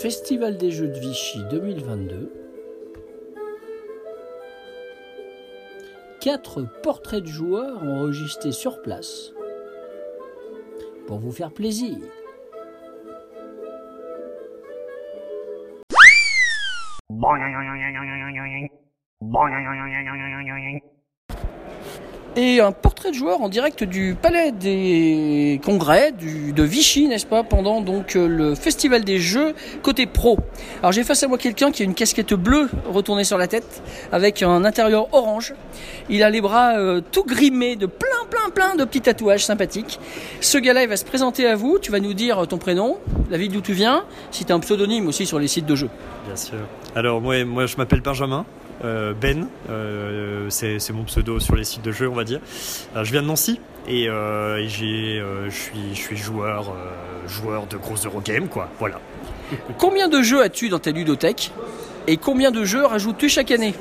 Festival des Jeux de Vichy 2022. Quatre portraits de joueurs enregistrés sur place. Pour vous faire plaisir. Et un portrait de joueur en direct du Palais des Congrès de Vichy, n'est-ce pas, pendant donc euh, le Festival des Jeux côté pro. Alors j'ai face à moi quelqu'un qui a une casquette bleue retournée sur la tête, avec un intérieur orange. Il a les bras euh, tout grimés de plein, plein, plein de petits tatouages sympathiques. Ce gars-là, il va se présenter à vous. Tu vas nous dire ton prénom, la ville d'où tu viens, si tu as un pseudonyme aussi sur les sites de jeux. Bien sûr. Alors moi, moi je m'appelle Benjamin. Euh, ben, euh, c'est mon pseudo sur les sites de jeux, on va dire. Alors, je viens de Nancy et, euh, et j'ai, euh, je suis, je suis joueur, euh, joueur de gros Eurogame, quoi. Voilà. Combien de jeux as-tu dans ta ludothèque Et combien de jeux rajoutes-tu chaque année?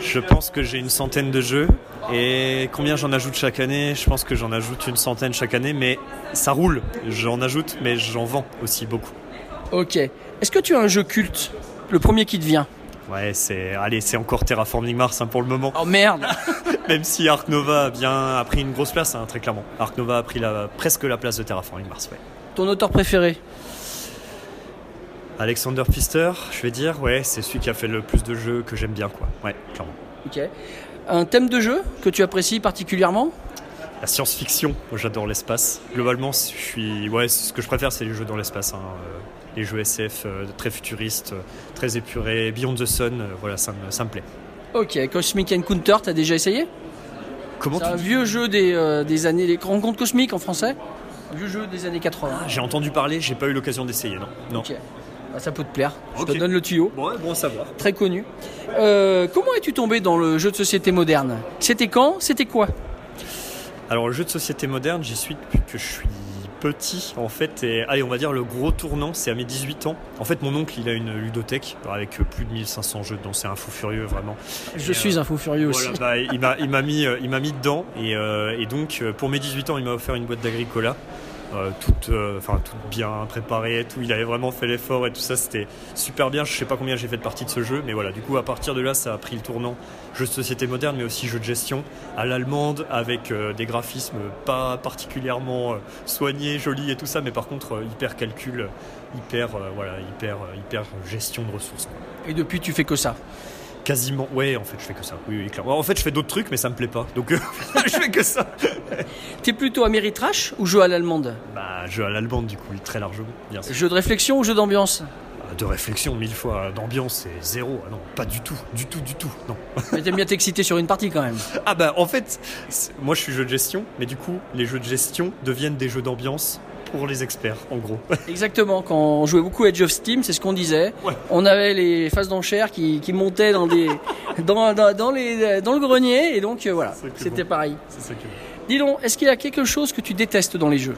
Je pense que j'ai une centaine de jeux et combien j'en ajoute chaque année? Je pense que j'en ajoute une centaine chaque année, mais ça roule. J'en ajoute, mais j'en vends aussi beaucoup. Ok. Est-ce que tu as un jeu culte Le premier qui te vient? Ouais, c'est, allez, c'est encore Terraforming Mars hein, pour le moment. Oh merde Même si Ark Nova a bien a pris une grosse place, hein, très clairement. Ark Nova a pris la, presque la place de Terraforming Mars, ouais. Ton auteur préféré Alexander Pfister, je vais dire, ouais, c'est celui qui a fait le plus de jeux que j'aime bien, quoi. Ouais, clairement. Ok. Un thème de jeu que tu apprécies particulièrement La science-fiction, moi, j'adore l'espace. Globalement, je suis, ouais, ce que je préfère, c'est les jeux dans l'espace. hein, euh, Les jeux SF euh, très futuristes, euh, très épurés, Beyond the Sun, euh, voilà, ça me, ça me plaît. Ok. Cosmic Encounter, t'as déjà essayé? Comment C'est un tu vieux jeu des, euh, des années, les rencontres cosmiques en français? Vieux jeu des années 80. J'ai entendu parler, j'ai pas eu l'occasion d'essayer, non? Non. Ok. Bah, ça peut te plaire. Je te donne le tuyau. Bon, bon à savoir. Très connu. Euh, comment es-tu tombé dans le jeu de société moderne? C'était quand? C'était quoi? Alors le jeu de société moderne, j'y suis depuis que je suis petit en fait et allez on va dire le gros tournant c'est à mes 18 ans. En fait mon oncle il a une ludothèque avec euh, plus de 1500 jeux dedans c'est un fou furieux vraiment. Je Et, suis un fou furieux aussi. voilà, bah, il m'a il m'a mis euh, il m'a mis dedans et, euh, et donc euh, pour mes 18 ans il m'a offert une boîte d'agricola euh, euh, toute bien préparée et tout. Il avait vraiment fait l'effort et tout ça c'était super bien. Je sais pas combien j'ai fait de partie de ce jeu mais voilà. Du coup à partir de là ça a pris le tournant. Jeu de société moderne mais aussi jeu de gestion. À l'allemande avec euh, des graphismes pas particulièrement soignés jolis et tout ça mais par contre hyper calcul hyper voilà hyper hyper gestion de ressources. Et depuis, tu fais que ça? Quasiment ouais en fait je fais que ça. Oui, oui clairement. En fait je fais d'autres trucs mais ça me plaît pas. Donc euh, je fais que ça. T'es plutôt Ameritrash ou jeu à l'allemande bah jeu à l'allemande du coup très largement bien sûr. Jeu de réflexion ou jeu d'ambiance de réflexion mille fois. D'ambiance c'est zéro. Ah non pas du tout. Du tout du tout. Non. Mais t'aimes bien t'exciter sur une partie quand même. Ah bah en fait, c'est- moi je suis jeu de gestion, mais du coup les jeux de gestion deviennent des jeux d'ambiance pour les experts en gros. Exactement, quand on jouait beaucoup à Edge of Steam, c'est ce qu'on disait. Ouais. On avait les phases d'enchères qui, qui montaient dans, des, dans, dans, dans les, dans le grenier, et donc euh, voilà, c'était bon. pareil. C'est ça que... Dis donc, est-ce qu'il y a quelque chose que tu détestes dans les jeux?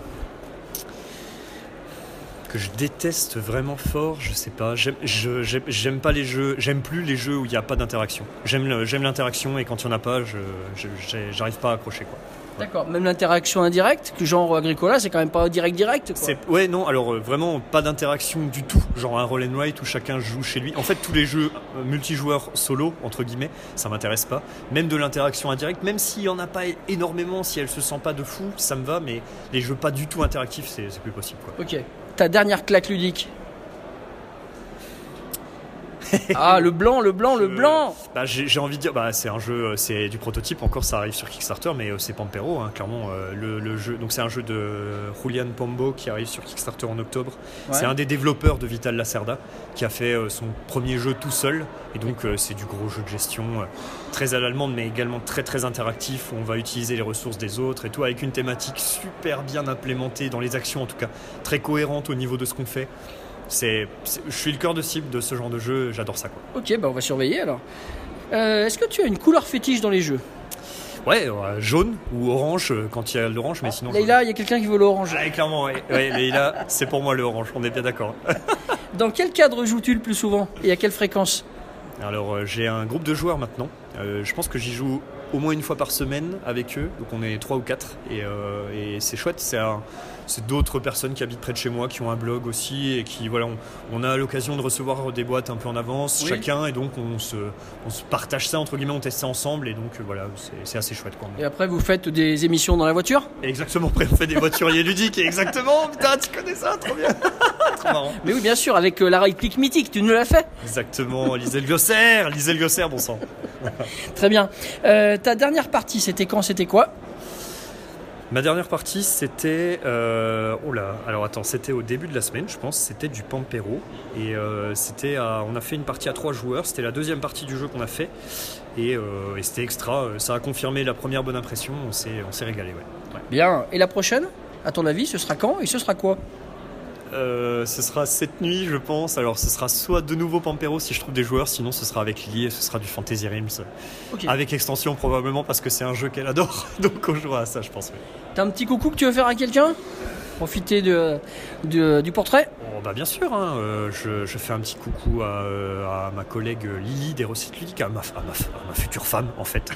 Que je déteste vraiment fort, je sais pas. J'aime, pas les jeux, j'aime plus les jeux où il n'y a pas d'interaction. J'aime, l'interaction et quand il n'y en a pas, j'arrive pas à accrocher quoi. D'accord, même l'interaction indirecte, que genre Agricola, c'est quand même pas direct direct. Quoi. Ouais non, alors euh, vraiment pas d'interaction du tout, genre un roll and write où chacun joue chez lui. En fait, tous les jeux euh, multijoueurs solo entre guillemets, ça m'intéresse pas. Même de l'interaction indirecte, même s'il y en a pas énormément, si elle se sent pas de fou, ça me va. Mais les jeux pas du tout interactifs, c'est, c'est plus possible quoi. Ok. Ta dernière claque ludique Ah, le blanc, le blanc, le Je- blanc Bah, j'ai, envie de dire, bah, c'est un jeu, euh, c'est du prototype encore, ça arrive sur Kickstarter, mais euh, c'est Pampero, hein, clairement euh, le, le jeu. Donc c'est un jeu de Julian Pombo qui arrive sur Kickstarter en octobre. C'est un des développeurs de Vital Lacerda qui a fait son premier jeu tout seul. Et donc c'est du gros jeu de gestion, très à l'allemande, mais également très très interactif, où on va utiliser les ressources des autres et tout, avec une thématique super bien implémentée dans les actions en tout cas, très cohérente au niveau de ce qu'on fait. C'est, je suis le cœur de cible de ce genre de jeu, j'adore ça quoi. Ok, bah on va surveiller alors. Euh, Est-ce que tu as une couleur fétiche dans les jeux? Ouais, euh, jaune ou orange euh, quand il y a l'orange, mais sinon. Leïla, il y a quelqu'un qui veut l'orange. Ouais, clairement, ouais. ouais Leïla, c'est pour moi le orange, on est bien d'accord. Dans quel cadre joues-tu le plus souvent et à quelle fréquence? Alors, j'ai un groupe de joueurs maintenant. Je pense que j'y joue au moins une fois par semaine avec eux, donc on est trois ou quatre, et, et c'est chouette. C'est un- c'est d'autres personnes qui habitent près de chez moi, qui ont un blog aussi, et qui voilà, on, on a l'occasion de recevoir des boîtes un peu en avance Oui. chacun, et donc on se, on se partage ça entre guillemets, on teste ça ensemble, et donc voilà, c'est assez chouette. Quoi. Et après, vous faites des émissions dans la voiture? Exactement, après on fait des voituriers ludiques, et exactement, putain, tu connais ça, trop bien, trop marrant. Mais oui, bien sûr, avec euh, la réplique mythique, tu nous l'as fait Exactement, lisez le glossaire, lisez le glossaire, bon sang. Très bien. Euh, ta dernière partie, c'était quand? C'était quoi? Ma dernière partie, c'était. Euh, oh là, alors c'était au début de la semaine, je pense. C'était du Pampero. Et euh, c'était. on a fait une partie à trois joueurs. C'était la deuxième partie du jeu qu'on a fait. Et, euh, c'était extra. euh, Ça a confirmé la première bonne impression. On s'est, régalé. Ouais. Bien. Et la prochaine? À ton avis, ce sera quand? Et ce sera quoi? Euh, ce sera cette nuit, je pense. Alors, ce sera soit de nouveau Pampero si je trouve des joueurs, sinon ce sera avec Lily et ce sera du Fantasy Realms. Ok. Avec extension, probablement, parce que c'est un jeu qu'elle adore. Donc, on jouera à ça, je pense. oui. T'as un petit coucou que tu veux faire à quelqu'un? Profiter de, de- du portrait? Oh, bah bien sûr, hein, euh, je, je fais un petit coucou à, euh, à ma collègue Lily des recettes ludiques, à ma, à ma, à ma future femme en fait.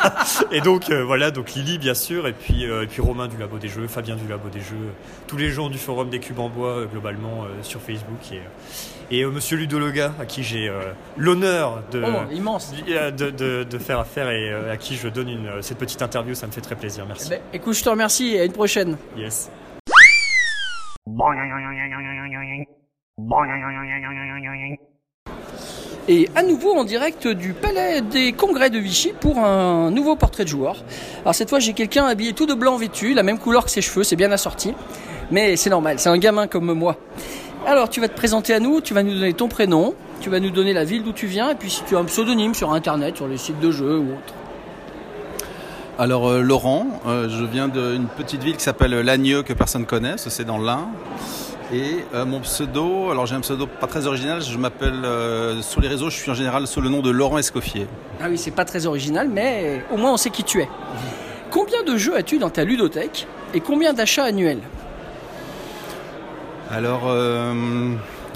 et donc euh, voilà, donc Lily bien sûr, et puis, euh, et puis Romain du Labo des Jeux, Fabien du Labo des Jeux, tous les gens du forum des cubes en bois euh, globalement euh, sur Facebook et, euh, et euh, Monsieur Ludologa à qui j'ai euh, l'honneur de, Oh, immense. de, de- de faire affaire et euh, à qui je donne une, euh, cette petite interview, ça me fait très plaisir, merci. Eh ben, écoute, je te remercie et à une prochaine. Yes. Et à nouveau en direct du Palais des Congrès de Vichy pour un nouveau portrait de joueur. Alors cette fois j'ai quelqu'un habillé tout de blanc vêtu, la même couleur que ses cheveux, c'est bien assorti. Mais c'est normal, c'est un gamin comme moi. Alors tu vas te présenter à nous, tu vas nous donner ton prénom, tu vas nous donner la ville d'où tu viens et puis si tu as un pseudonyme sur internet, sur les sites de jeux ou autre. Alors euh, Laurent, euh, je viens d'une petite ville qui s'appelle Lagneux que personne connaît, parce que c'est dans l'Ain. Et euh, mon pseudo, alors j'ai un pseudo pas très original, je m'appelle sur les réseaux, je suis en général sous le nom de Laurent Escoffier. Ah oui, c'est pas très original, mais au moins on sait qui tu es. Combien de jeux as-tu dans ta ludothèque et combien d'achats annuels? Alors euh,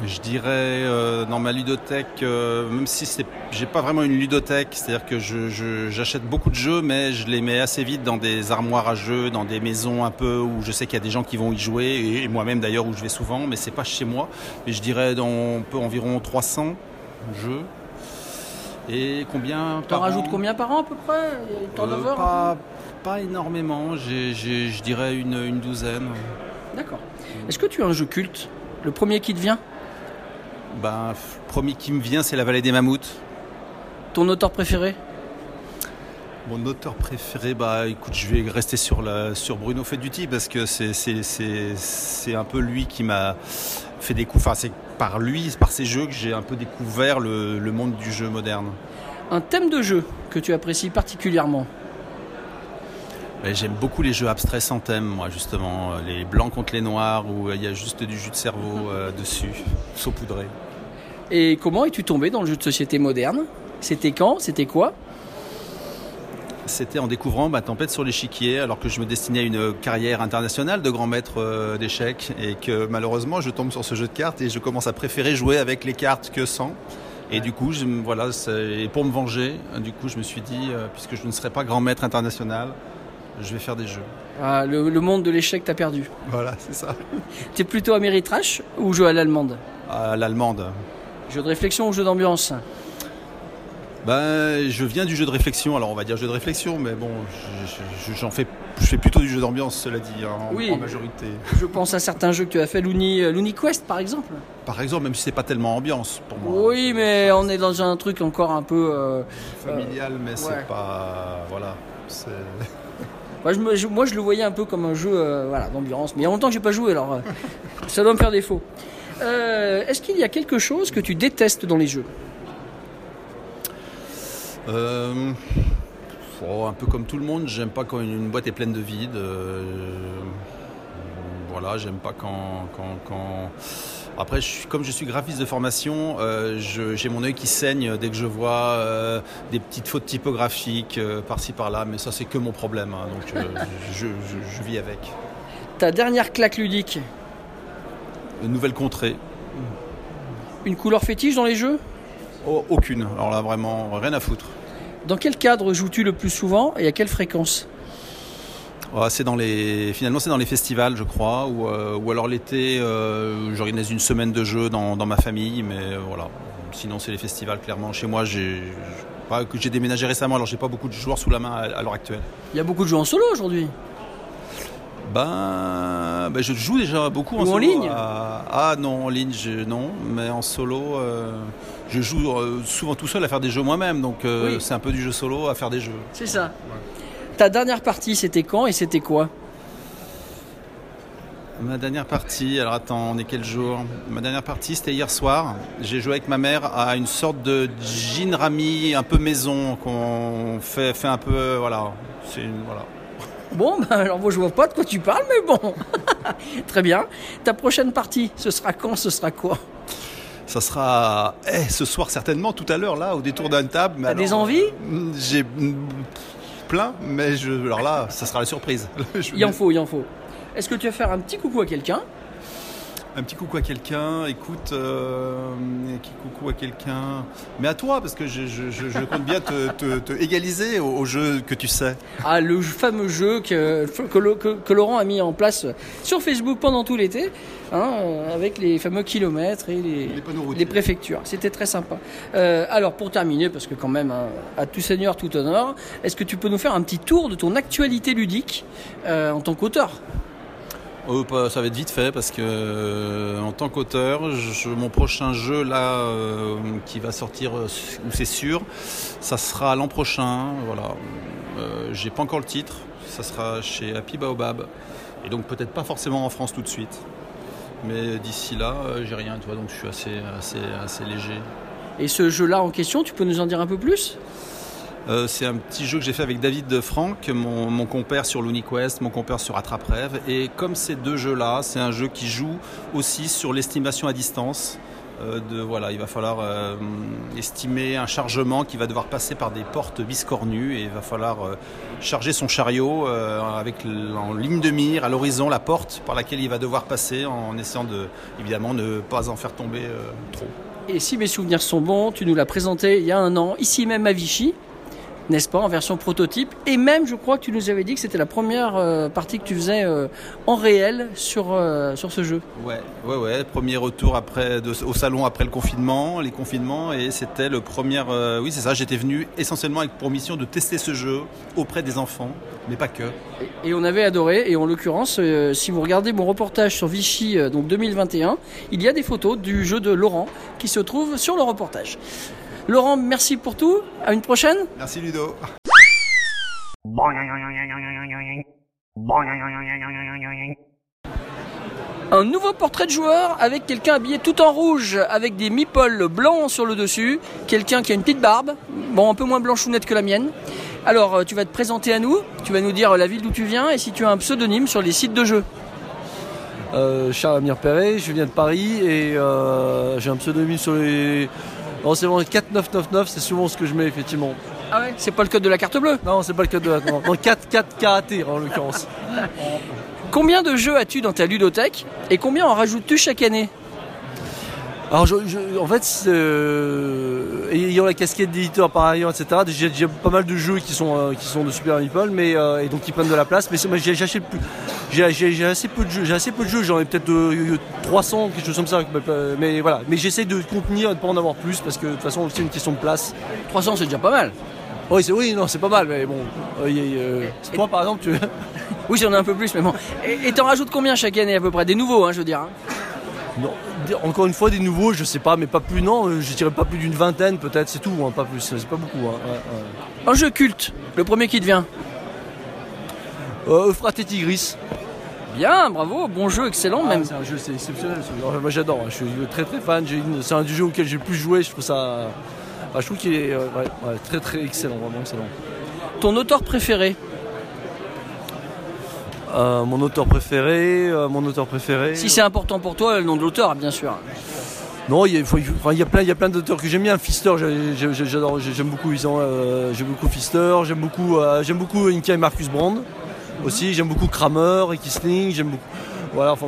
je dirais euh, dans ma ludothèque, euh, même si c'est, j'ai pas vraiment une ludothèque, c'est-à-dire que je, je- j'achète beaucoup de jeux, mais je les mets assez vite dans des armoires à jeux, dans des maisons un peu où je sais qu'il y a des gens qui vont y jouer, et, et moi-même d'ailleurs où je vais souvent, mais c'est pas chez moi. Mais je dirais dans un peu environ 300 jeux. Et combien T'en rajoutes combien par an à peu près Euh, pas, pas énormément, je dirais une, une douzaine. D'accord. Est-ce que tu as un jeu culte? Le premier qui te vient? Ben, le premier qui me vient, c'est La Vallée des Mammouths. Ton auteur préféré? Mon auteur préféré, bah écoute, je vais rester sur, la, sur Bruno Feduti parce que c'est, un peu lui qui m'a fait découvrir, enfin c'est par lui, par ses jeux que j'ai un peu découvert le, le monde du jeu moderne. Un thème de jeu que tu apprécies particulièrement? J'aime beaucoup les jeux abstraits sans thème, moi justement, euh, les blancs contre les noirs où euh, il y a juste du jus de cerveau euh, dessus, saupoudré. Et comment es-tu tombé dans le jeu de société moderne? C'était quand? C'était quoi? C'était en découvrant ma tempête sur l'échiquier, alors que je me destinais à une carrière internationale de grand maître euh, d'échecs, et que malheureusement je tombe sur ce jeu de cartes et je commence à préférer jouer avec les cartes que sans. Et du coup, je, voilà, et pour me venger, du coup, je me suis dit, euh, puisque je ne serai pas grand maître international, je vais faire des jeux. Ah, le, le monde de l'échec t'a perdu. Voilà, c'est ça. T'es plutôt Ameritrash ou jeu à l'allemande À l'allemande. Jeu de réflexion ou jeu d'ambiance Ben, je viens du jeu de réflexion, alors on va dire jeu de réflexion, mais bon, je- je- j'en fais, je fais plutôt du jeu d'ambiance, cela dit, hein, en, Oui. en majorité. Je pense à certains jeux que tu as fait, Looney, euh, Looney Quest par exemple. Par exemple, même si c'est pas tellement ambiance pour moi. Oui, mais on est dans un truc encore un peu. euh, familial, mais ouais. c'est pas. Voilà. Moi je, le voyais un peu comme un jeu euh, voilà, d'ambiance, mais il y a longtemps que j'ai pas joué, alors euh, ça doit me faire défaut. Euh, Est-ce qu'il y a quelque chose que tu détestes dans les jeux? Oh, un peu comme tout le monde, j'aime pas quand une boîte est pleine de vide. voilà, j'aime pas quand, quand, quand- Après, je comme je suis graphiste de formation, euh, j'ai mon œil qui saigne dès que je vois euh, des petites fautes typographiques euh, par-ci par-là, mais ça c'est que mon problème, hein, donc je, je- je vis avec. Ta dernière claque ludique, Une nouvelle contrée, une couleur fétiche dans les jeux Oh, aucune. Alors là, vraiment, rien à foutre. Dans quel cadre joues-tu le plus souvent et à quelle fréquence Oh, c'est dans les, finalement, c'est dans les festivals, je crois, ou, euh, ou alors l'été, euh, j'organise une semaine de jeux dans, dans ma famille, mais euh, voilà. Sinon, c'est les festivals, clairement. Chez moi, j'ai, j'ai déménagé récemment, alors j'ai pas beaucoup de joueurs sous la main à, à l'heure actuelle. Il y a beaucoup de jeux en solo aujourd'hui? Ben, ben, je joue déjà beaucoup en Ou en solo. ligne? à- Ah non, en ligne, je- non, mais en solo, euh, je joue souvent tout seul à faire des jeux moi-même, donc euh, Oui. c'est un peu du jeu solo à faire des jeux. C'est ça. Ta dernière partie, c'était quand et c'était quoi Ma dernière partie, alors attends, on est quel jour Ma dernière partie, c'était hier soir. J'ai joué avec ma mère à une sorte de gin rami un peu maison qu'on fait, fait un peu, voilà. C'est une, voilà. Bon, ben alors moi je vois pas de quoi tu parles, mais bon. Très bien. Ta prochaine partie, ce sera quand Ce sera quoi Ça sera eh, ce soir certainement, tout à l'heure là, au détour d'une table. mais T'as des envies euh, J'ai plein, mais je, alors là, ça sera la surprise. Il en faut, il en faut. Est-ce que tu vas faire un petit coucou à quelqu'un Un petit coucou à quelqu'un, écoute, euh, un petit coucou à quelqu'un, mais à toi, parce que je, je- je- je compte bien te, te- te égaliser au, au jeu que tu sais. Ah, le fameux jeu que, que, le- que- que Laurent a mis en place sur Facebook pendant tout l'été, hein, euh, avec les fameux kilomètres et les, Les préfectures. C'était très sympa. Euh, alors, pour terminer, parce que quand même, hein, à tout seigneur, tout honneur, est-ce que tu peux nous faire un petit tour de ton actualité ludique euh, en tant qu'auteur? Pas- ça va être vite fait parce que euh, en tant qu'auteur, mon prochain jeu là euh, qui va sortir, euh, où c'est sûr, ça sera l'an prochain. Voilà, Euh, j'ai pas encore le titre. Ça sera chez Happy Baobab et donc peut-être pas forcément en France tout de suite. Mais d'ici là, euh, j'ai rien, tu vois, donc je suis assez, assez, assez léger. Et ce jeu-là en question, tu peux nous en dire un peu plus? Euh, c'est un petit jeu que j'ai fait avec David Franck, mon, compère sur l'UniQuest, mon compère sur Attrape Rêve. Et comme ces deux jeux-là, c'est un jeu qui joue aussi sur l'estimation à distance. Euh, voilà, il va falloir euh, estimer un chargement qui va devoir passer par des portes biscornues et il va falloir charger son chariot avec en ligne de mire à l'horizon la porte par laquelle il va devoir passer en essayant de évidemment ne pas en faire tomber trop. Et si mes souvenirs sont bons, tu nous l'as présenté il y a un an, ici même à Vichy, n'est-ce pas, en version prototype. Et même, je crois que tu nous avais dit que c'était la première euh, partie que tu faisais euh, en réel sur, euh, sur ce jeu. Ouais, ouais, ouais. Premier retour après de- au salon après le confinement, les confinements, et c'était le premier. oui, c'est ça. J'étais venu essentiellement avec pour mission de tester ce jeu auprès des enfants, mais pas que. Et, et on avait adoré. Et en l'occurrence, si vous regardez mon reportage sur Vichy, donc 2021, il y a des photos du jeu de Laurent qui se trouvent sur le reportage. Laurent, merci pour tout. À une prochaine. Merci Ludo. Un nouveau portrait de joueur avec quelqu'un habillé tout en rouge, avec des meeples blancs sur le dessus, quelqu'un qui a une petite barbe, bon un peu moins blanchounette que la mienne. Alors euh, tu vas te présenter à nous, tu vas nous dire la ville d'où tu viens et si tu as un pseudonyme sur les sites de jeux. Euh, Charles Amir Perret, je viens de Paris et euh, j'ai un pseudonyme sur les. Non, c'est vraiment 4999, c'est souvent ce que je mets effectivement. Ah ouais C'est pas le code de la carte bleue? Non, c'est pas le code de la. Non, non 4, 4 karaté en l'occurrence. Combien de jeux as-tu dans ta ludothèque et combien en rajoutes-tu chaque année? Alors, je, je- en fait, euh, ayant la casquette d'éditeur par ailleurs, etc., j'ai j'ai pas mal de jeux qui sont, euh, qui sont de Super Meeple, mais euh, et donc qui prennent de la place. Mais c'est- moi, j'ai plus. J'ai assez peu de jeux. J'ai assez peu de jeux. J'en ai peut-être euh, 300, quelque chose comme ça. Mais, voilà. Mais j'essaie de contenir et de pas en avoir plus parce que de toute façon, c'est une question de place. 300 c'est déjà pas mal. Oui, c'est oui, non, c'est pas mal. Mais bon, toi, par exemple, tu. Oui j'en ai un peu plus mais bon. Et et t'en rajoutes combien chaque année à peu près? Des nouveaux hein je veux dire. hein. Non, encore une fois, des nouveaux, je sais pas, mais pas plus, non, euh, je dirais pas plus d'une vingtaine peut-être, c'est tout, hein, pas plus, c'est pas beaucoup. Hein, ouais, ouais. Un jeu culte, le premier qui te vient. Euh, Euphrate et Tigris. Bien, bravo, bon jeu, excellent même. Ah, c'est un jeu, c'est exceptionnel. ce jeu. Moi j'adore, hein, je suis très très fan, c'est un du jeu auquel j'ai le plus joué, je trouve ça. enfin, je trouve qu'il est euh, ouais, ouais, très très excellent, vraiment excellent. Ton auteur préféré? Euh, mon auteur préféré, euh, mon auteur préféré. Si c'est important pour toi, le nom de l'auteur, bien sûr. Non, il y a, faut- enfin, il y a plein, il y a plein d'auteurs que j'aime bien. J'adore, j'ai- j'aime beaucoup. Ils ont, euh, j'aime beaucoup Pfister. J'aime beaucoup, j'aime beaucoup Inka et Marcus Brand aussi. J'aime beaucoup Kramer et Kisling. J'aime beaucoup. Voilà, enfin,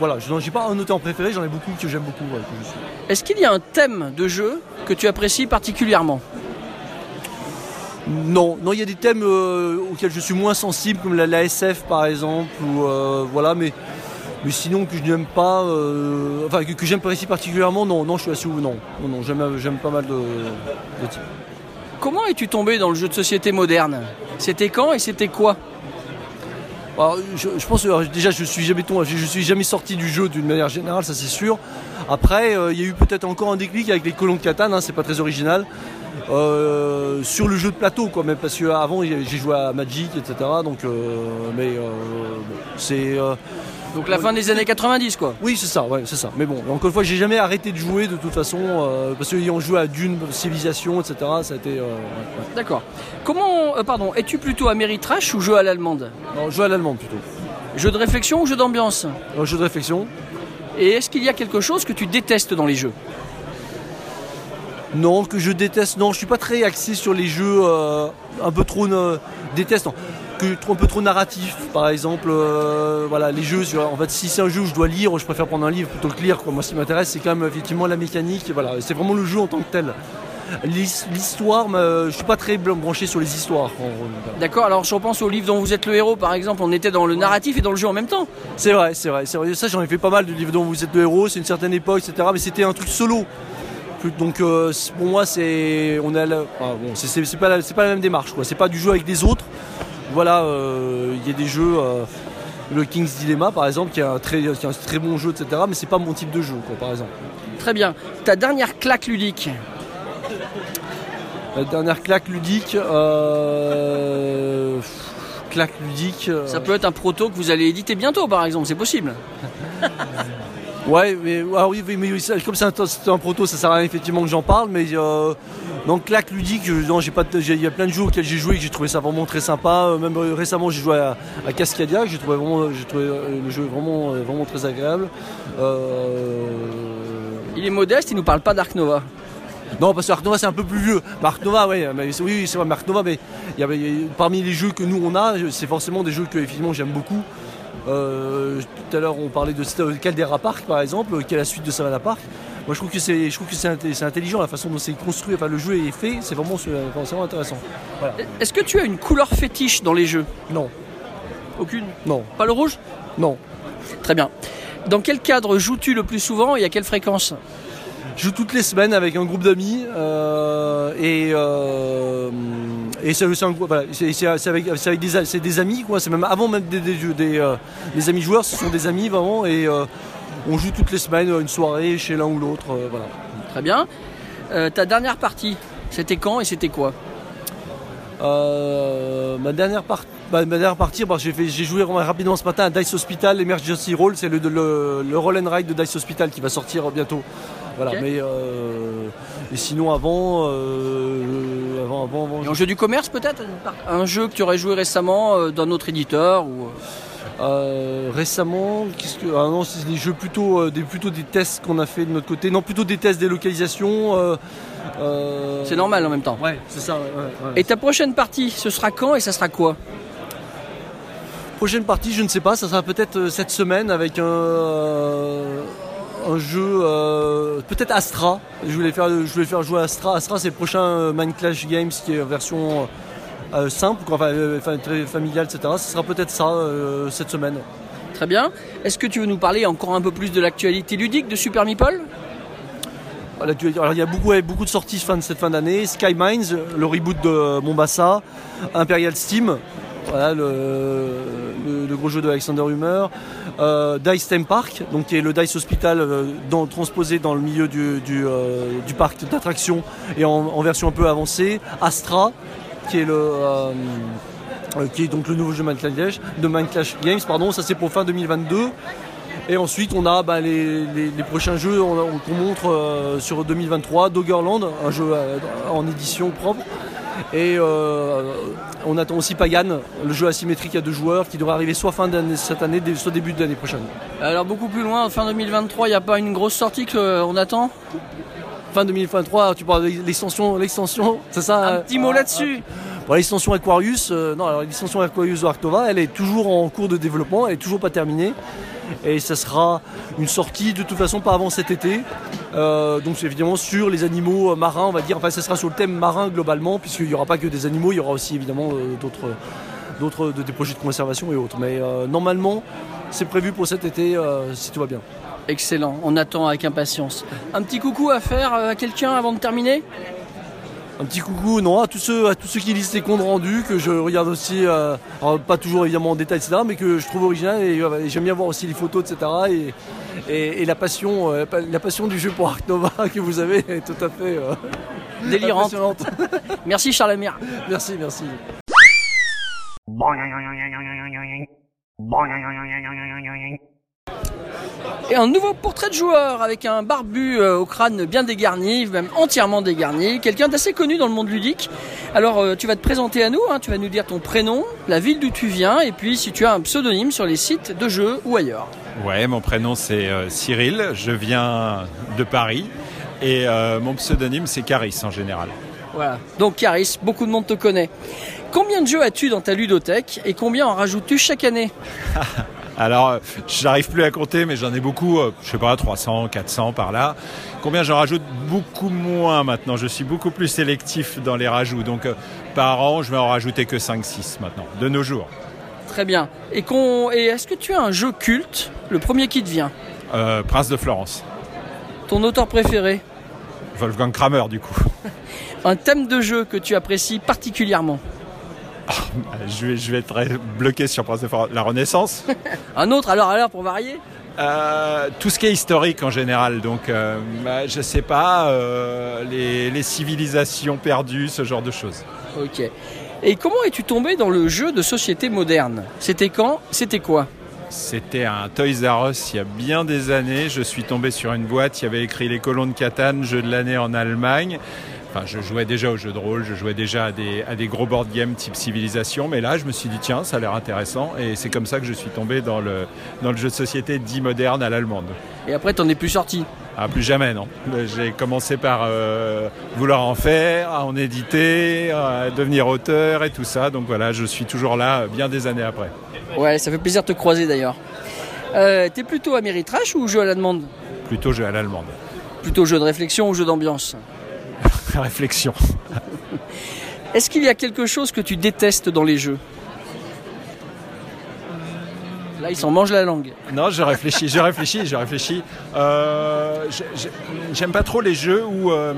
voilà. Je n'ai pas un auteur préféré. J'en ai beaucoup que j'aime beaucoup. ouais. Est-ce qu'il y a un thème de jeu que tu apprécies particulièrement? Non, non, il y a des thèmes euh, auxquels je suis moins sensible, comme la, la SF par exemple, ou euh, voilà, mais, mais sinon que je n'aime pas, euh, enfin que, que j'aime pas ici particulièrement, non, non, je suis assez non, non, non, j'aime, pas mal de, de types. Comment es-tu tombé dans le jeu de société moderne? C'était quand et c'était quoi? Alors, je, je pense que déjà je suis jamais tombé- je, je suis jamais sorti du jeu d'une manière générale, ça c'est sûr. Après, il y a eu peut-être encore un déclic avec les colons de Catane, hein, c'est pas très original. Euh, sur le jeu de plateau quoi même parce que avant j'ai joué à Magic etc donc euh, mais euh, bon, c'est Donc la fin des années 90 quoi. Oui, c'est ça, ouais, c'est ça. Mais bon, encore une fois, j'ai jamais arrêté de jouer de toute façon, parce qu'ayant joué à Dune, Civilisation, etc., ça a été. ouais, ouais. D'accord. Comment, pardon, es-tu plutôt Ameritrash ou jeu à l'allemande? Non, jeu à l'allemande plutôt. Jeu de réflexion ou jeu d'ambiance? Jeu de réflexion. Et est-ce qu'il y a quelque chose que tu détestes dans les jeux? Non, que je déteste. Non, je suis pas très axé sur les jeux euh, un peu trop. euh, déteste, non. Que trop- un peu trop narratif, par exemple. euh, voilà, les jeux. Sur, en fait, si c'est un jeu où je dois lire, je préfère prendre un livre plutôt que lire. Quoi. Moi, ce qui m'intéresse, c'est quand même effectivement la mécanique. Voilà, c'est vraiment le jeu en tant que tel. L'his- L'histoire, je suis pas très branché sur les histoires. D'accord, alors je repense au livre dont vous êtes le héros par exemple, on était dans le narratif et dans le jeu en même temps. C'est vrai, c'est vrai, c'est vrai. Ça, j'en ai fait pas mal de livres dont vous êtes le héros, c'est une certaine époque, etc. Mais c'était un truc solo. Plus- Donc, euh, pour moi, c'est. On a la- ah, bon, c'est- pas, la- c'est pas la même démarche, quoi. C'est pas du jeu avec des autres. Voilà, euh, il y a des jeux. euh, le King's Dilemma, par exemple, qui est un très, qui est un très bon jeu, etc. Mais c'est pas mon type de jeu, quoi, par exemple. Très bien. Ta dernière claque ludique La dernière claque ludique. Claque ludique. Ça peut être un proto que vous allez éditer bientôt par exemple, c'est possible. Ouais, mais ah oui, mais comme c'est un, proto, ça sert à rien effectivement que j'en parle, mais euh, dans claque ludique, j'ai pas, il y a plein de jeux auxquels j'ai joué et que j'ai trouvé ça vraiment très sympa. Euh, Même euh, récemment, j'ai joué à, à Cascadia, que j'ai trouvé vraiment, j'ai trouvé euh, le jeu vraiment, euh, vraiment très agréable. Euh, Il est modeste, il nous parle pas d'Ark Nova. Non, parce que Ark Nova c'est un peu plus vieux. Mais Nova, ouais, mais oui, c'est vrai, mais Ark Nova, mais y y a- parmi les jeux que nous on a, c'est forcément des jeux que effectivement j'aime beaucoup. Euh, tout à l'heure on parlait de Caldera Park par exemple, qui est la suite de Savannah Park. Moi je trouve que c'est, je trouve que c'est, intelligent la façon dont c'est construit, enfin le jeu est fait, c'est vraiment, c'est vraiment intéressant. Voilà. Est-ce que tu as une couleur fétiche dans les jeux? Non, Aucune? Non, Pas le rouge? Non. Très bien. Dans quel cadre joues-tu le plus souvent et à quelle fréquence? Je joue toutes les semaines avec un groupe d'amis euh, et euh, et c'est, voilà, avec, des, amis quoi. C'est même avant même des, des, jeux- des, euh, des amis joueurs, ce sont des amis vraiment et on joue toutes les semaines une soirée chez l'un ou l'autre. voilà. Très bien. Euh, ta dernière partie, c'était quand et c'était quoi? Euh, ma dernière partie. ma dernière partie, bon, j'ai, joué rapidement ce matin à Dice Hospital Emergency Roll, c'est le, le, le roll and ride de Dice Hospital qui va sortir bientôt. Voilà, mais euh, et sinon avant, euh, avant, avant, avant, Et en jeu du commerce peut-être? Un jeu que tu aurais joué récemment euh, d'un autre éditeur ou... Euh, récemment, qu'est-ce que ah non, c'est des jeux plutôt euh, des plutôt des tests qu'on a fait de notre côté. Non, plutôt des tests des localisations. euh, C'est normal en même temps. Ouais, c'est ça. ouais, ouais, ouais. Et ta prochaine partie, ce sera quand et ça sera quoi? Prochaine partie, je ne sais pas, ça sera peut-être cette semaine avec un un jeu euh, peut-être Astra. Je voulais faire je voulais faire jouer Astra. Astra, c'est le prochain euh, Mind Clash Games qui est en version euh, simple, enfin, très familiale, etc. Ce sera peut-être ça euh, cette semaine. Très bien. Est-ce que tu veux nous parler encore un peu plus de l'actualité ludique de Super Meeple? Tu- alors, il y a beaucoup, beaucoup de sorties fin de cette fin d'année. Sky Mines, le reboot de Mombasa, Imperial Steam, voilà, le, le- le gros jeu de Alexander Humer, euh, Dice Theme Park, donc qui est le Dice Hospital euh, transposé dans le milieu du, du, euh, parc d'attractions et en, version un peu avancée. Astra, qui est le qui est donc le nouveau jeu Mind Clash, de Mind Clash Games, pardon, ça c'est pour fin 2022. Et ensuite, on a bah, les, les- prochains jeux on- on- qu'on montre sur 2023. Doggerland, un jeu en édition propre. Et euh, on attend aussi Pagan, le jeu asymétrique à deux joueurs, qui devrait arriver soit fin d'année cette année, soit début de l'année prochaine. Alors beaucoup plus loin, fin 2023, il n'y a pas une grosse sortie qu'on attend? Fin 2023, tu parles de l'extension, l'extension, c'est ça? Un euh, petit mot là-dessus. Bon, l'extension Aquarius, euh, non, alors l'extension Aquarius de Arctova, elle est toujours en cours de développement, elle est toujours pas terminée. Et ça sera une sortie de toute façon pas avant cet été. Euh, donc c'est évidemment sur les animaux euh, marins, on va dire. Enfin, ça sera sur le thème marin globalement, puisqu'il n'y aura pas que des animaux, il y aura aussi évidemment euh, d'autres, d'autres, de- des projets de conservation et autres. Mais normalement, c'est prévu pour cet été, si tout va bien. Excellent, on attend avec impatience. Un petit coucou à faire à quelqu'un avant de terminer? Un petit coucou non, à tous ceux, à tous ceux qui lisent les comptes rendus, que je regarde aussi, euh, alors, pas toujours évidemment en détail, etc., mais que je trouve original et, euh, et j'aime bien voir aussi les photos, etc. Et, et, et la passion, euh, la passion du jeu pour Ark Nova que vous avez est tout à fait euh, Délirante. Merci Charles Amir. merci, merci. Et un nouveau portrait de joueur avec un barbu euh, au crâne bien dégarni, même entièrement dégarni, quelqu'un d'assez connu dans le monde ludique. Alors euh, tu vas te présenter à nous, hein, tu vas nous dire ton prénom, la ville d'où tu viens et puis si tu as un pseudonyme sur les sites de jeux ou ailleurs. Ouais, mon prénom c'est euh, Cyril, je viens de Paris et mon pseudonyme c'est Caris en général. Voilà. Donc Caris, beaucoup de monde te connaît. Combien de jeux as-tu dans ta ludothèque et combien en rajoutes-tu chaque année? Alors, j'arrive plus à compter, mais j'en ai beaucoup, euh, je sais pas, 300, 400 par là. Combien j'en rajoute? Beaucoup moins maintenant. Je suis beaucoup plus sélectif dans les rajouts. Donc, euh, par an, je vais en rajouter que 5, 6 maintenant, de nos jours. Très bien. Et, qu'on- et est-ce que tu as un jeu culte, le premier qui te vient Euh, Prince de Florence, Ton auteur préféré? Wolfgang Kramer du coup. Un thème de jeu que tu apprécies particulièrement Je vais, je vais être bloqué sur Prince de Florence. La Renaissance Un autre alors alors pour varier? Euh, tout ce qui est historique en général, donc euh, bah, je sais pas, euh, les, les civilisations perdues, ce genre de choses. Ok. Et comment es-tu tombé dans le jeu de société moderne? C'était quand? C'était quoi? C'était un Toys R Us il y a bien des années. Je suis tombé sur une boîte, il y avait écrit Les colons de Catane, jeu de l'année en Allemagne. Enfin, je jouais déjà aux jeux de rôle, je jouais déjà à des, à des gros board games type civilisation, mais là je me suis dit tiens, ça a l'air intéressant et c'est comme ça que je suis tombé dans le, dans le jeu de société dit moderne à l'allemande. Et après t'en es plus sorti Ah, plus jamais, non. J'ai commencé par euh, vouloir en faire, à en éditer, à devenir auteur et tout ça. Donc voilà, je suis toujours là euh, bien des années après. Ouais, ça fait plaisir de te croiser d'ailleurs. Euh, T'es plutôt Ameritrash ou jeu à la demande Plutôt jeu à l'allemande. Plutôt jeu de réflexion ou jeu d'ambiance? Réflexion. Est-ce qu'il y a quelque chose que tu détestes dans les jeux? Là, il s'en mange la langue. Non, je réfléchis, je réfléchis, je réfléchis. Euh, J'aime pas trop les jeux où, euh,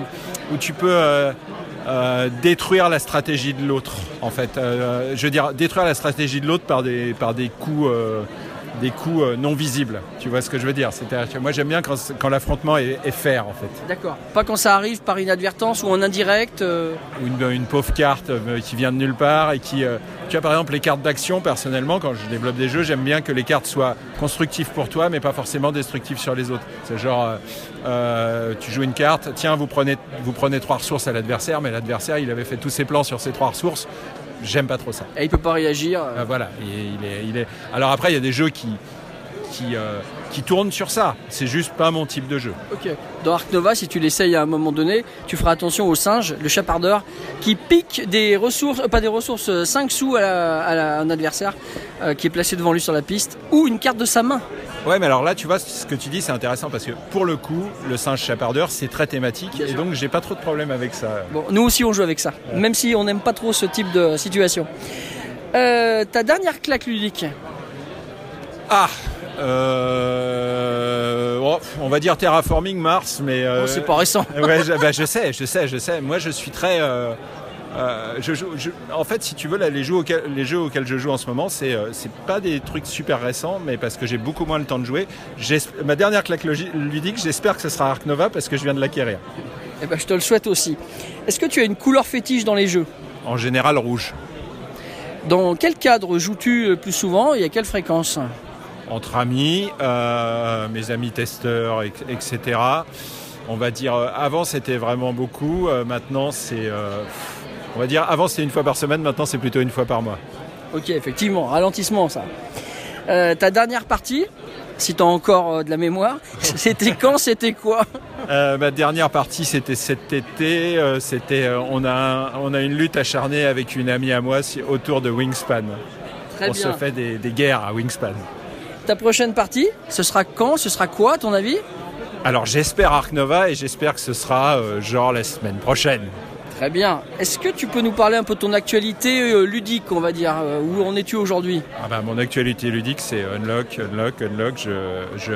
où tu peux euh, détruire la stratégie de l'autre. En fait, je veux dire détruire la stratégie de l'autre par des par des coups. Des coups euh, non visibles, tu vois ce que je veux dire? C'est-à-dire que moi j'aime bien quand, quand l'affrontement est, est fair en fait. D'accord. Pas quand ça arrive par inadvertance ou en indirect. euh, Ou une, une pauvre carte euh, qui vient de nulle part et qui. euh, tu vois, par exemple, les cartes d'action, personnellement, quand je développe des jeux, j'aime bien que les cartes soient constructives pour toi, mais pas forcément destructives sur les autres. C'est genre, tu joues une carte, tiens, vous prenez, vous prenez trois ressources à l'adversaire, mais l'adversaire, il avait fait tous ses plans sur ces trois ressources. J'aime pas trop ça. et il peut pas réagir. euh. Euh, voilà. Il est, il est- il est- Alors après, il y a des jeux qui. Qui, euh, qui tournent sur ça. C'est juste pas mon type de jeu. Ok. Dans Ark Nova, si tu l'essayes à un moment donné, tu feras attention au singe, le chapardeur, qui pique des ressources, euh, pas des ressources, euh, 5 sous à, la- à la- un adversaire qui est placé devant lui sur la piste, ou une carte de sa main. Ouais, mais alors là, tu vois, ce que tu dis, c'est intéressant parce que pour le coup, le singe chapardeur, c'est très thématique et donc j'ai pas trop de problème avec ça. Bon, nous aussi on joue avec ça, même si on n'aime pas trop ce type de situation. Euh, ta dernière claque ludique Ah euh, oh, On va dire terraforming Mars, mais. euh, Oh, C'est pas récent. ouais, je, bah, je sais, je sais, je sais. Moi, je suis très. euh, euh, je joue, je- en fait, si tu veux, là, les, jeux auxquels, les jeux auxquels je joue en ce moment, c'est euh, pas des trucs super récents, mais parce que j'ai beaucoup moins le temps de jouer. Ma dernière claque ludique, j'espère que ce sera Ark Nova parce que je viens de l'acquérir. Eh ben, je te le souhaite aussi. Est-ce que tu as une couleur fétiche dans les jeux? En général, rouge. Dans quel cadre joues-tu le plus souvent et à quelle fréquence? Entre amis, euh, mes amis testeurs, etc. On va dire, euh, avant c'était vraiment beaucoup, euh, maintenant c'est euh, On va dire, avant c'était une fois par semaine, maintenant c'est plutôt une fois par mois. Ok, effectivement, ralentissement ça. Euh, ta dernière partie, si tu as encore euh, de la mémoire, c'était quand, c'était quoi? Euh, ma dernière partie, c'était cet été. c'était, on, a un- on a une lutte acharnée avec une amie à moi autour de Wingspan. Très on bien. se fait des, des guerres à Wingspan. Ta prochaine partie, ce sera quand Ce sera quoi à ton avis? Alors j'espère Arc Nova et j'espère que ce sera euh, genre la semaine prochaine. Très bien. Est-ce que tu peux nous parler un peu de ton actualité euh, ludique, on va dire euh, Où en es-tu aujourd'hui? Ah bah, mon actualité ludique, c'est unlock, unlock, unlock. Je, je,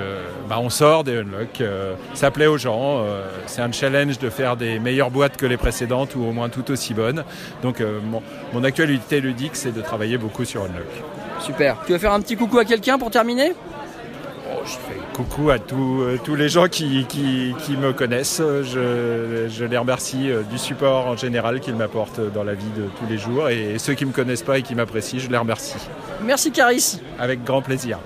bah, on sort des unlock. euh, ça plaît aux gens. euh, c'est un challenge de faire des meilleures boîtes que les précédentes ou au moins tout aussi bonnes. Donc euh, mon, mon actualité ludique, c'est de travailler beaucoup sur unlock. Super. Tu veux faire un petit coucou à quelqu'un pour terminer? Je fais coucou à tous, euh, tous les gens qui, qui, qui me connaissent. Je, je les remercie euh, du support en général qu'ils m'apportent dans la vie de tous les jours. Et ceux qui ne me connaissent pas et qui m'apprécient, je les remercie. Merci Caris. Avec grand plaisir.